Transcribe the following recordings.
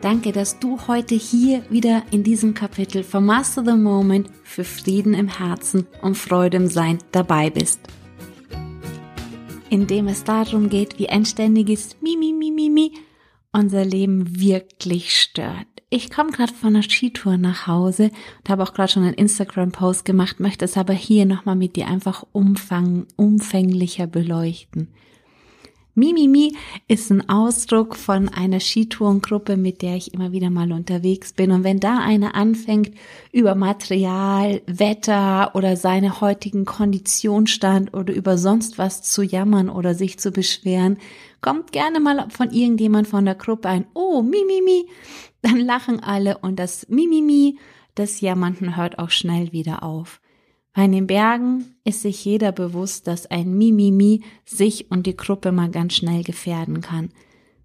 Danke, dass du heute hier wieder in diesem Kapitel von Master the Moment für Frieden im Herzen und Freude im Sein dabei bist. In dem es darum geht, wie ein ständiges Mimi, Mimi, Mimi unser Leben wirklich stört. Ich komme gerade von einer Skitour nach Hause und habe auch gerade schon einen Instagram-Post gemacht, möchte es aber hier nochmal mit dir einfach umfang, umfänglicher beleuchten. Mimimi ist ein Ausdruck von einer Skitourengruppe, mit der ich immer wieder mal unterwegs bin. Und wenn da einer anfängt, über Material, Wetter oder seine heutigen Konditionsstand oder über sonst was zu jammern oder sich zu beschweren, kommt gerne mal von irgendjemand von der Gruppe ein, oh, Mimimi, dann lachen alle und das Mimimi des Jammernden hört auch schnell wieder auf. Bei den Bergen ist sich jeder bewusst, dass ein Mimimi sich und die Gruppe mal ganz schnell gefährden kann.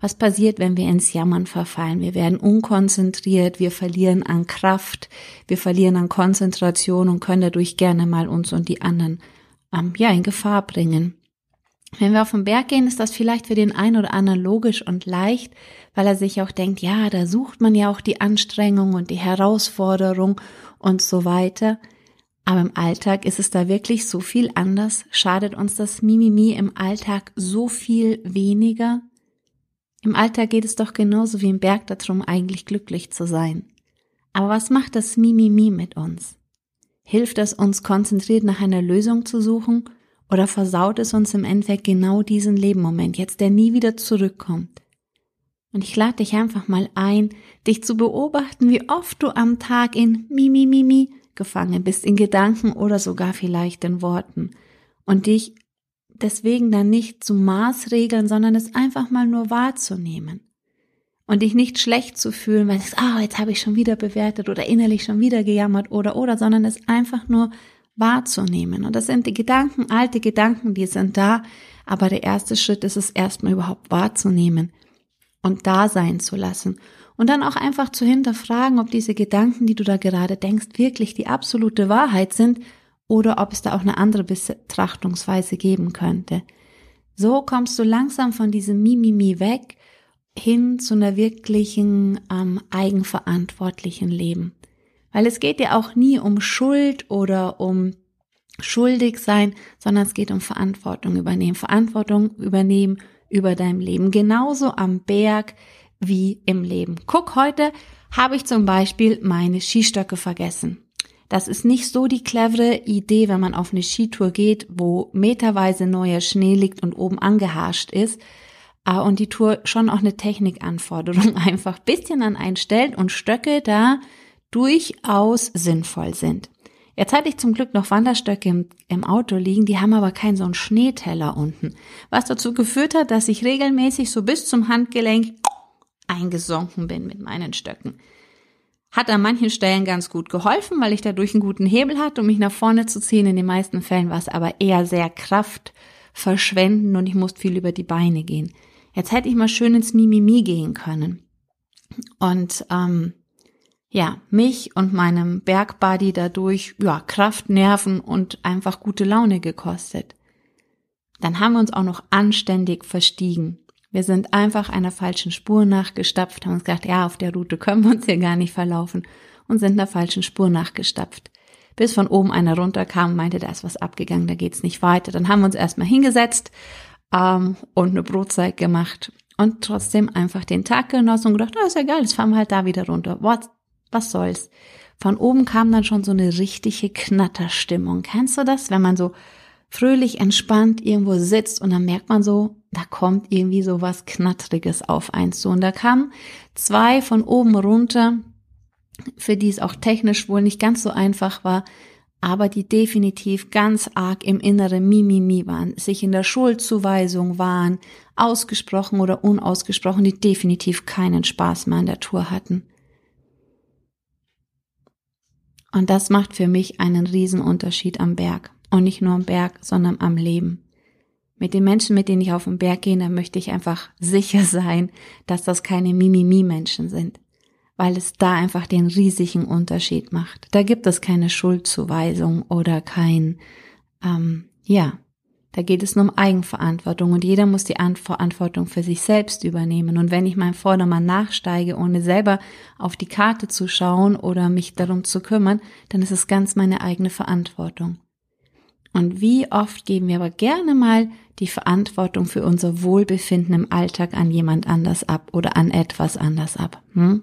Was passiert, wenn wir ins Jammern verfallen? Wir werden unkonzentriert, wir verlieren an Kraft, wir verlieren an Konzentration und können dadurch gerne mal uns und die anderen ähm, ja in Gefahr bringen. Wenn wir auf den Berg gehen, ist das vielleicht für den einen oder anderen logisch und leicht, weil er sich auch denkt, ja, da sucht man ja auch die Anstrengung und die Herausforderung und so weiter. Aber im Alltag ist es da wirklich so viel anders? Schadet uns das Mimimi im Alltag so viel weniger? Im Alltag geht es doch genauso wie im Berg darum, eigentlich glücklich zu sein. Aber was macht das Mimimi mit uns? Hilft es uns konzentriert nach einer Lösung zu suchen oder versaut es uns im Endeffekt genau diesen Lebenmoment, jetzt der nie wieder zurückkommt? Und ich lade dich einfach mal ein, dich zu beobachten, wie oft du am Tag in Mimimimi gefangen bist, in Gedanken oder sogar vielleicht in Worten. Und dich deswegen dann nicht zu Maßregeln, sondern es einfach mal nur wahrzunehmen. Und dich nicht schlecht zu fühlen, weil es, ah, oh, jetzt habe ich schon wieder bewertet oder innerlich schon wieder gejammert oder oder, sondern es einfach nur wahrzunehmen. Und das sind die Gedanken, alte Gedanken, die sind da, aber der erste Schritt ist es erstmal überhaupt wahrzunehmen und da sein zu lassen und dann auch einfach zu hinterfragen, ob diese Gedanken, die du da gerade denkst, wirklich die absolute Wahrheit sind oder ob es da auch eine andere Betrachtungsweise geben könnte. So kommst du langsam von diesem Mimimi weg hin zu einer wirklichen ähm, eigenverantwortlichen Leben. Weil es geht ja auch nie um Schuld oder um schuldig sein, sondern es geht um Verantwortung übernehmen. Verantwortung übernehmen über dein Leben. Genauso am Berg wie im Leben. Guck, heute habe ich zum Beispiel meine Skistöcke vergessen. Das ist nicht so die clevere Idee, wenn man auf eine Skitour geht, wo meterweise neuer Schnee liegt und oben angeharscht ist ah, und die Tour schon auch eine Technikanforderung einfach bisschen an einen stellt und Stöcke da durchaus sinnvoll sind. Jetzt hatte ich zum Glück noch Wanderstöcke im, im, Auto liegen, die haben aber keinen so einen Schneeteller unten, was dazu geführt hat, dass ich regelmäßig so bis zum Handgelenk eingesunken bin mit meinen Stöcken. Hat an manchen Stellen ganz gut geholfen, weil ich dadurch einen guten Hebel hatte, um mich nach vorne zu ziehen. In den meisten Fällen war es aber eher sehr kraftverschwendend und ich musste viel über die Beine gehen. Jetzt hätte ich mal schön ins Mimimi gehen können. Und ähm, ja, mich und meinem Bergbuddy dadurch ja, Kraft, Nerven und einfach gute Laune gekostet. Dann haben wir uns auch noch anständig verstiegen. Wir sind einfach einer falschen Spur nachgestapft, haben uns gedacht, ja, auf der Route können wir uns hier gar nicht verlaufen und sind einer falschen Spur nachgestapft. Bis von oben einer runterkam und meinte, da ist was abgegangen, da geht's nicht weiter. Dann haben wir uns erstmal hingesetzt ähm, und eine Brotzeit gemacht und trotzdem einfach den Tag genossen und gedacht, oh, ist ja geil, jetzt fahren wir halt da wieder runter. Was, was soll's? Von oben kam dann schon so eine richtige Knatterstimmung. Kennst du das, wenn man so fröhlich entspannt irgendwo sitzt und dann merkt man so, da kommt irgendwie so was Knattriges auf eins zu. Und da kamen zwei von oben runter, für die es auch technisch wohl nicht ganz so einfach war, aber die definitiv ganz arg im inneren Mimimi waren, sich in der Schuldzuweisung waren, ausgesprochen oder unausgesprochen, die definitiv keinen Spaß mehr an der Tour hatten. Und das macht für mich einen Riesenunterschied am Berg. Und nicht nur am Berg, sondern am Leben. Mit den Menschen, mit denen ich auf den Berg gehe, da möchte ich einfach sicher sein, dass das keine Mimimi-Menschen sind. Weil es da einfach den riesigen Unterschied macht. Da gibt es keine Schuldzuweisung oder kein, ähm, ja, da geht es nur um Eigenverantwortung und jeder muss die Verantwortung für sich selbst übernehmen. Und wenn ich meinem Vordermann nachsteige, ohne selber auf die Karte zu schauen oder mich darum zu kümmern, dann ist es ganz meine eigene Verantwortung. Und wie oft geben wir aber gerne mal die Verantwortung für unser Wohlbefinden im Alltag an jemand anders ab oder an etwas anders ab. Hm?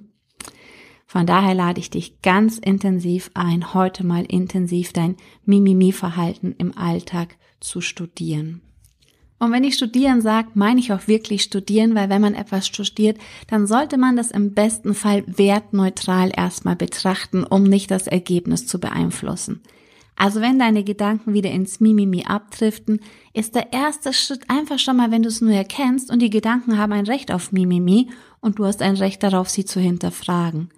Von daher lade ich dich ganz intensiv ein, heute mal intensiv dein Mimimi-Verhalten im Alltag zu studieren. Und wenn ich studieren sage, meine ich auch wirklich studieren, weil wenn man etwas studiert, dann sollte man das im besten Fall wertneutral erstmal betrachten, um nicht das Ergebnis zu beeinflussen. Also wenn deine Gedanken wieder ins Mimimi abdriften, ist der erste Schritt einfach schon mal, wenn du es nur erkennst und die Gedanken haben ein Recht auf Mimimi und du hast ein Recht darauf, sie zu hinterfragen.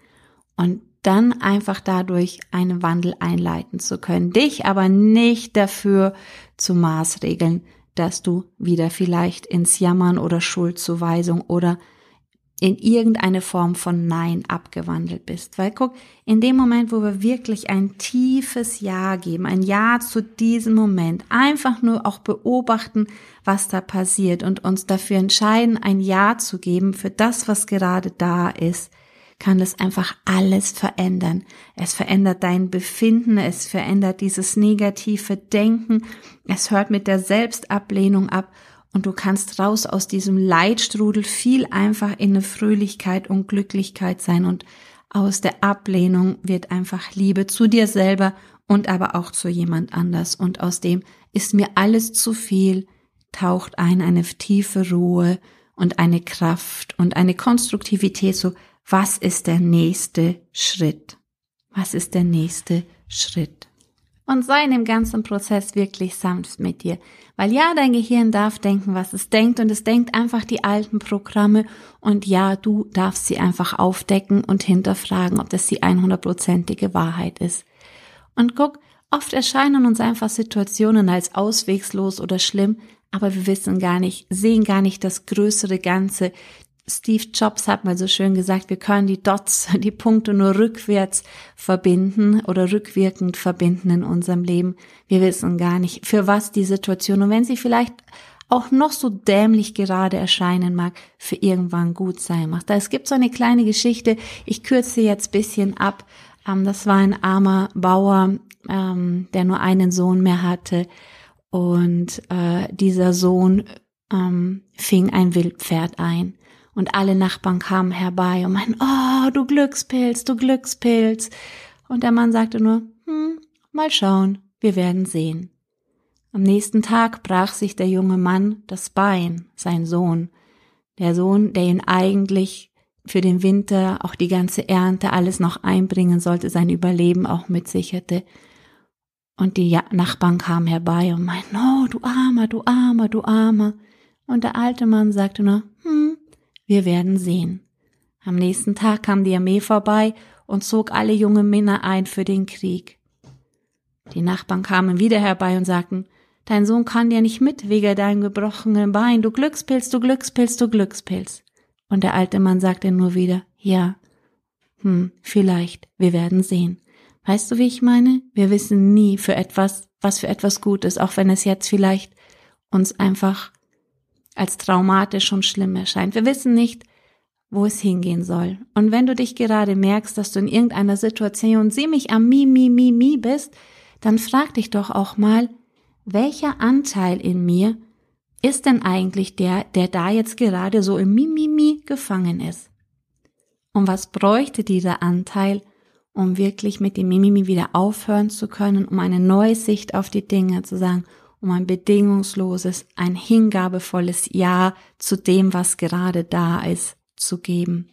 Und dann einfach dadurch einen Wandel einleiten zu können. Dich aber nicht dafür zu maßregeln, dass du wieder vielleicht ins Jammern oder Schuldzuweisung oder in irgendeine Form von Nein abgewandelt bist. Weil guck, in dem Moment, wo wir wirklich ein tiefes Ja geben, ein Ja zu diesem Moment, einfach nur auch beobachten, was da passiert und uns dafür entscheiden, ein Ja zu geben für das, was gerade da ist, kann es einfach alles verändern. Es verändert dein Befinden, es verändert dieses negative Denken, es hört mit der Selbstablehnung ab und du kannst raus aus diesem Leidstrudel viel einfach in eine Fröhlichkeit und Glücklichkeit sein und aus der Ablehnung wird einfach Liebe zu dir selber und aber auch zu jemand anders und aus dem ist mir alles zu viel, taucht ein eine tiefe Ruhe und eine Kraft und eine Konstruktivität so was ist der nächste Schritt? Was ist der nächste Schritt? Und sei in dem ganzen Prozess wirklich sanft mit dir. Weil ja, dein Gehirn darf denken, was es denkt und es denkt einfach die alten Programme und ja, du darfst sie einfach aufdecken und hinterfragen, ob das die 100%ige Wahrheit ist. Und guck, oft erscheinen uns einfach Situationen als auswegslos oder schlimm, aber wir wissen gar nicht, sehen gar nicht das größere Ganze, Steve Jobs hat mal so schön gesagt, wir können die Dots, die Punkte nur rückwärts verbinden oder rückwirkend verbinden in unserem Leben. Wir wissen gar nicht, für was die Situation und wenn sie vielleicht auch noch so dämlich gerade erscheinen mag, für irgendwann gut sein macht. Da es gibt so eine kleine Geschichte, ich kürze jetzt bisschen ab. Ähm, das war ein armer Bauer, ähm, der nur einen Sohn mehr hatte und äh, dieser Sohn ähm, fing ein Wildpferd ein und alle Nachbarn kamen herbei und meinten, oh, du Glückspilz, du Glückspilz. Und der Mann sagte nur, hm, mal schauen, wir werden sehen. Am nächsten Tag brach sich der junge Mann das Bein, sein Sohn. Der Sohn, der ihn eigentlich für den Winter, auch die ganze Ernte, alles noch einbringen sollte, sein Überleben auch mitsicherte. Und die Nachbarn kamen herbei und meinten, oh, du Armer, du Armer, du Armer. Und der alte Mann sagte nur, hm, wir werden sehen. Am nächsten Tag kam die Armee vorbei und zog alle junge Männer ein für den Krieg. Die Nachbarn kamen wieder herbei und sagten, Dein Sohn kann dir nicht mit wegen deinem gebrochenen Bein, du Glückspilz, du Glückspilz, du Glückspilz. Und der alte Mann sagte nur wieder, ja, hm, vielleicht, wir werden sehen. Weißt du, wie ich meine? Wir wissen nie für etwas, was für etwas gut ist, auch wenn es jetzt vielleicht uns einfach als traumatisch und schlimm erscheint. Wir wissen nicht, wo es hingehen soll. Und wenn du dich gerade merkst, dass du in irgendeiner Situation ziemlich am Mi, Mi, Mi, Mi bist, dann frag dich doch auch mal, welcher Anteil in mir ist denn eigentlich der, der da jetzt gerade so im Mi, Mi, Mi gefangen ist? Und was bräuchte dieser Anteil, um wirklich mit dem Mimimi wieder aufhören zu können, um eine neue Sicht auf die Dinge zu sagen, um ein bedingungsloses, ein hingabevolles Ja zu dem, was gerade da ist, zu geben.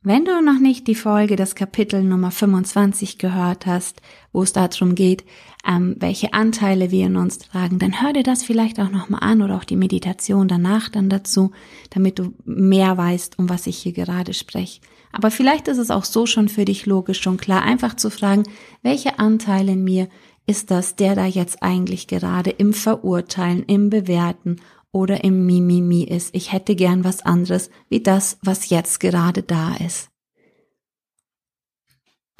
Wenn du noch nicht die Folge, das Kapitel Nummer 25 gehört hast, wo es darum geht, ähm, welche Anteile wir in uns tragen, dann hör dir das vielleicht auch nochmal an oder auch die Meditation danach dann dazu, damit du mehr weißt, um was ich hier gerade spreche. Aber vielleicht ist es auch so schon für dich logisch schon klar, einfach zu fragen, welche Anteile in mir ist das, der da jetzt eigentlich gerade im Verurteilen, im Bewerten oder im Mimimi ist. Ich hätte gern was anderes wie das, was jetzt gerade da ist.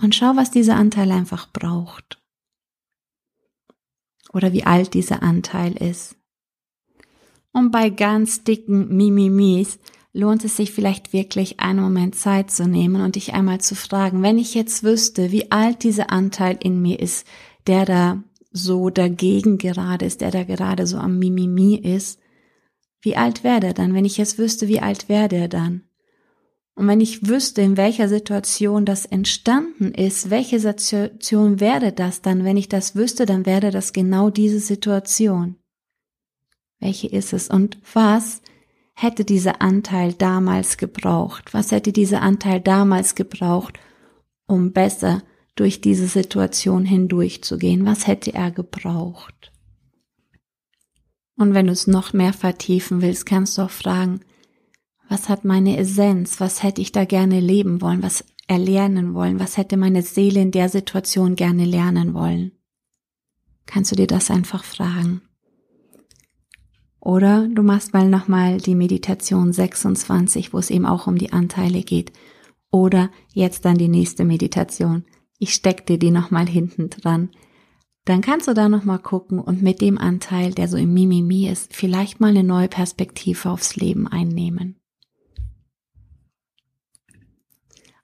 Und schau, was dieser Anteil einfach braucht. Oder wie alt dieser Anteil ist. Und bei ganz dicken Mimimis lohnt es sich vielleicht wirklich einen Moment Zeit zu nehmen und dich einmal zu fragen, wenn ich jetzt wüsste, wie alt dieser Anteil in mir ist, der da so dagegen gerade ist, der da gerade so am Mimimi ist, wie alt wäre der dann, wenn ich jetzt wüsste, wie alt wäre der dann? Und wenn ich wüsste, in welcher Situation das entstanden ist, welche Situation wäre das dann? Wenn ich das wüsste, dann wäre das genau diese Situation. Welche ist es? Und was hätte dieser Anteil damals gebraucht? Was hätte dieser Anteil damals gebraucht, um besser durch diese Situation hindurchzugehen? Was hätte er gebraucht? Und wenn du es noch mehr vertiefen willst, kannst du auch fragen, was hat meine Essenz? Was hätte ich da gerne leben wollen? Was erlernen wollen? Was hätte meine Seele in der Situation gerne lernen wollen? Kannst du dir das einfach fragen? Oder du machst mal nochmal die Meditation 26, wo es eben auch um die Anteile geht. Oder jetzt dann die nächste Meditation. Ich steck dir die nochmal hinten dran dann kannst du da nochmal gucken und mit dem Anteil, der so im Mimimi ist, vielleicht mal eine neue Perspektive aufs Leben einnehmen.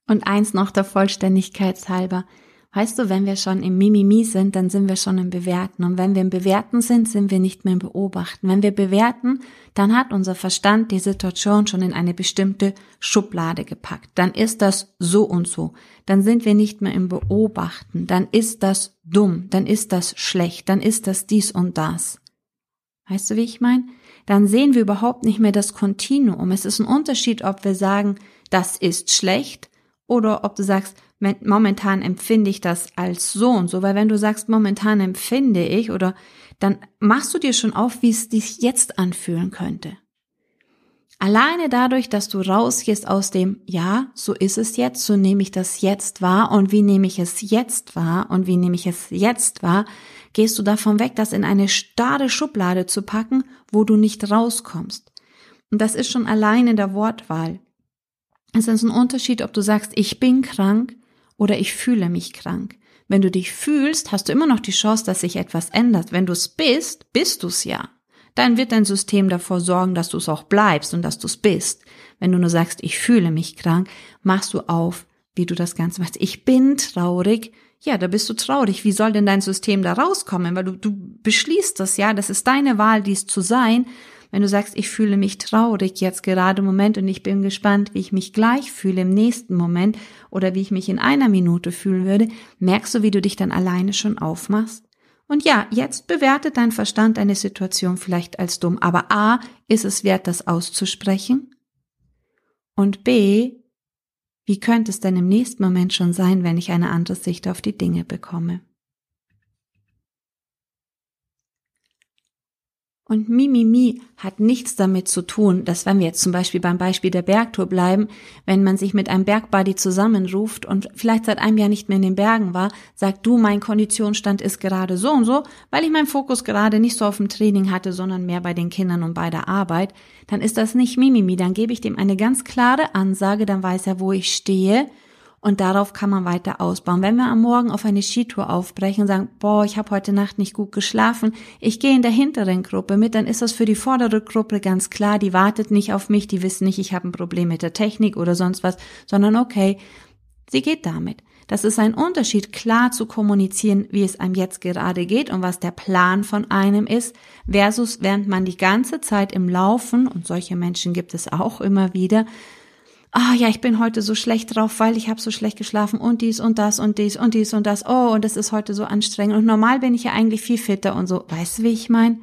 Und eins noch der Vollständigkeit halber. Weißt du, wenn wir schon im Mimimi sind, dann sind wir schon im Bewerten. Und wenn wir im Bewerten sind, sind wir nicht mehr im Beobachten. Wenn wir bewerten, dann hat unser Verstand die Situation schon in eine bestimmte Schublade gepackt. Dann ist das so und so. Dann sind wir nicht mehr im Beobachten. Dann ist das dumm. Dann ist das schlecht. Dann ist das dies und das. Weißt du, wie ich meine? Dann sehen wir überhaupt nicht mehr das Kontinuum. Es ist ein Unterschied, ob wir sagen, das ist schlecht oder ob du sagst, momentan empfinde ich das als so und so, weil wenn du sagst, momentan empfinde ich oder dann machst du dir schon auf, wie es dich jetzt anfühlen könnte. Alleine dadurch, dass du rausgehst aus dem, ja, so ist es jetzt, so nehme ich das jetzt wahr und wie nehme ich es jetzt wahr und wie nehme ich es jetzt wahr, gehst du davon weg, das in eine starre Schublade zu packen, wo du nicht rauskommst. Und das ist schon alleine der Wortwahl. Es ist ein Unterschied, ob du sagst, ich bin krank oder ich fühle mich krank. Wenn du dich fühlst, hast du immer noch die Chance, dass sich etwas ändert. Wenn du es bist, bist du es ja. Dann wird dein System davor sorgen, dass du es auch bleibst und dass du es bist. Wenn du nur sagst, ich fühle mich krank, machst du auf, wie du das Ganze machst. Ich bin traurig. Ja, da bist du traurig. Wie soll denn dein System da rauskommen? Weil du, du beschließt das, ja. Das ist deine Wahl, dies zu sein. Wenn du sagst, ich fühle mich traurig jetzt gerade im Moment und ich bin gespannt, wie ich mich gleich fühle im nächsten Moment oder wie ich mich in einer Minute fühlen würde, merkst du, wie du dich dann alleine schon aufmachst? Und ja, jetzt bewertet dein Verstand eine Situation vielleicht als dumm, aber A, ist es wert, das auszusprechen? Und B, wie könnte es denn im nächsten Moment schon sein, wenn ich eine andere Sicht auf die Dinge bekomme? Und Mimimi hat nichts damit zu tun, dass wenn wir jetzt zum Beispiel beim Beispiel der Bergtour bleiben, wenn man sich mit einem Bergbuddy zusammenruft und vielleicht seit einem Jahr nicht mehr in den Bergen war, sagt du, mein Konditionsstand ist gerade so und so, weil ich meinen Fokus gerade nicht so auf dem Training hatte, sondern mehr bei den Kindern und bei der Arbeit, dann ist das nicht Mimimi, dann gebe ich dem eine ganz klare Ansage, dann weiß er, wo ich stehe und darauf kann man weiter ausbauen. Wenn wir am Morgen auf eine Skitour aufbrechen und sagen, boah, ich habe heute Nacht nicht gut geschlafen, ich gehe in der hinteren Gruppe mit, dann ist das für die vordere Gruppe ganz klar, die wartet nicht auf mich, die wissen nicht, ich habe ein Problem mit der Technik oder sonst was, sondern okay, sie geht damit. Das ist ein Unterschied, klar zu kommunizieren, wie es einem jetzt gerade geht und was der Plan von einem ist, versus während man die ganze Zeit im Laufen, und solche Menschen gibt es auch immer wieder, ah ja, ich bin heute so schlecht drauf, weil ich habe so schlecht geschlafen und dies und das und dies und dies und das. Oh, und das ist heute so anstrengend. Und normal bin ich ja eigentlich viel fitter und so. Weißt du, wie ich meine?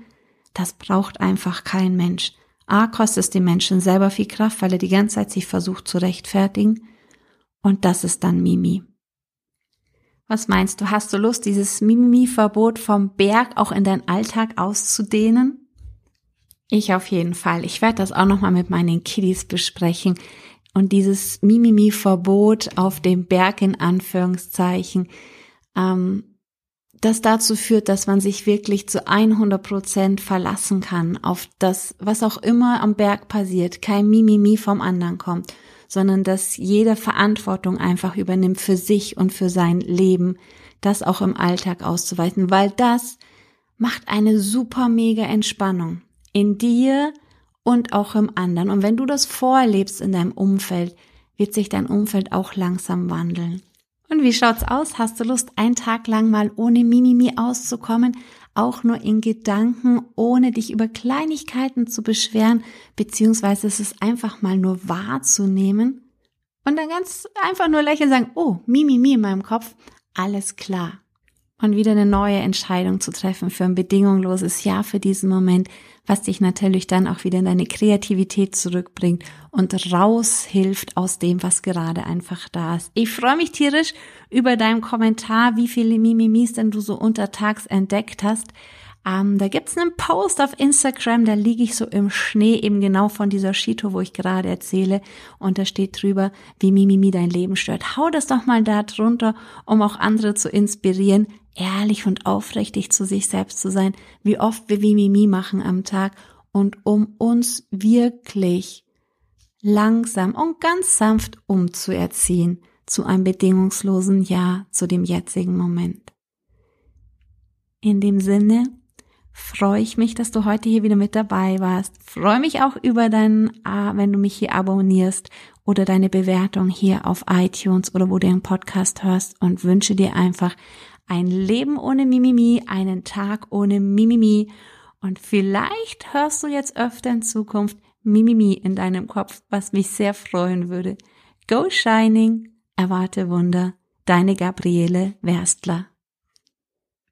Das braucht einfach kein Mensch. A, kostet es den Menschen selber viel Kraft, weil er die ganze Zeit sich versucht zu rechtfertigen. Und das ist dann Mimi. Was meinst du, hast du Lust, dieses Mimimi-Verbot vom Berg auch in deinen Alltag auszudehnen? Ich auf jeden Fall. Ich werde das auch nochmal mit meinen Kiddies besprechen. Und dieses Mimimi-Verbot auf dem Berg in Anführungszeichen, ähm, das dazu führt, dass man sich wirklich zu 100 Prozent verlassen kann auf das, was auch immer am Berg passiert, kein Mimimi vom anderen kommt, sondern dass jeder Verantwortung einfach übernimmt für sich und für sein Leben, das auch im Alltag auszuweiten, weil das macht eine super mega Entspannung. In dir und auch im anderen. Und wenn du das vorlebst in deinem Umfeld, wird sich dein Umfeld auch langsam wandeln. Und wie schaut's aus? Hast du Lust, einen Tag lang mal ohne Mimimi auszukommen? Auch nur in Gedanken, ohne dich über Kleinigkeiten zu beschweren, beziehungsweise es ist einfach mal nur wahrzunehmen und dann ganz einfach nur lächeln sagen, oh, Mimimi in meinem Kopf, alles klar und wieder eine neue Entscheidung zu treffen für ein bedingungsloses Ja für diesen Moment, was dich natürlich dann auch wieder in deine Kreativität zurückbringt und raushilft aus dem, was gerade einfach da ist. Ich freue mich tierisch über deinen Kommentar, wie viele Mimimis denn du so untertags entdeckt hast. Ähm, da gibt's einen Post auf Instagram, da liege ich so im Schnee eben genau von dieser Shito, wo ich gerade erzähle. Und da steht drüber, wie Mimimi dein Leben stört. Hau das doch mal da drunter, um auch andere zu inspirieren, ehrlich und aufrichtig zu sich selbst zu sein, wie oft wir Mimimi machen am Tag und um uns wirklich langsam und ganz sanft umzuerziehen zu einem bedingungslosen Ja zu dem jetzigen Moment. In dem Sinne, freue ich mich, dass du heute hier wieder mit dabei warst. Freue mich auch über deinen, äh, wenn du mich hier abonnierst oder deine Bewertung hier auf iTunes oder wo du den Podcast hörst und wünsche dir einfach ein Leben ohne Mimimi, einen Tag ohne Mimimi und vielleicht hörst du jetzt öfter in Zukunft Mimimi in deinem Kopf, was mich sehr freuen würde. Go Shining, erwarte Wunder, deine Gabriele Werstler.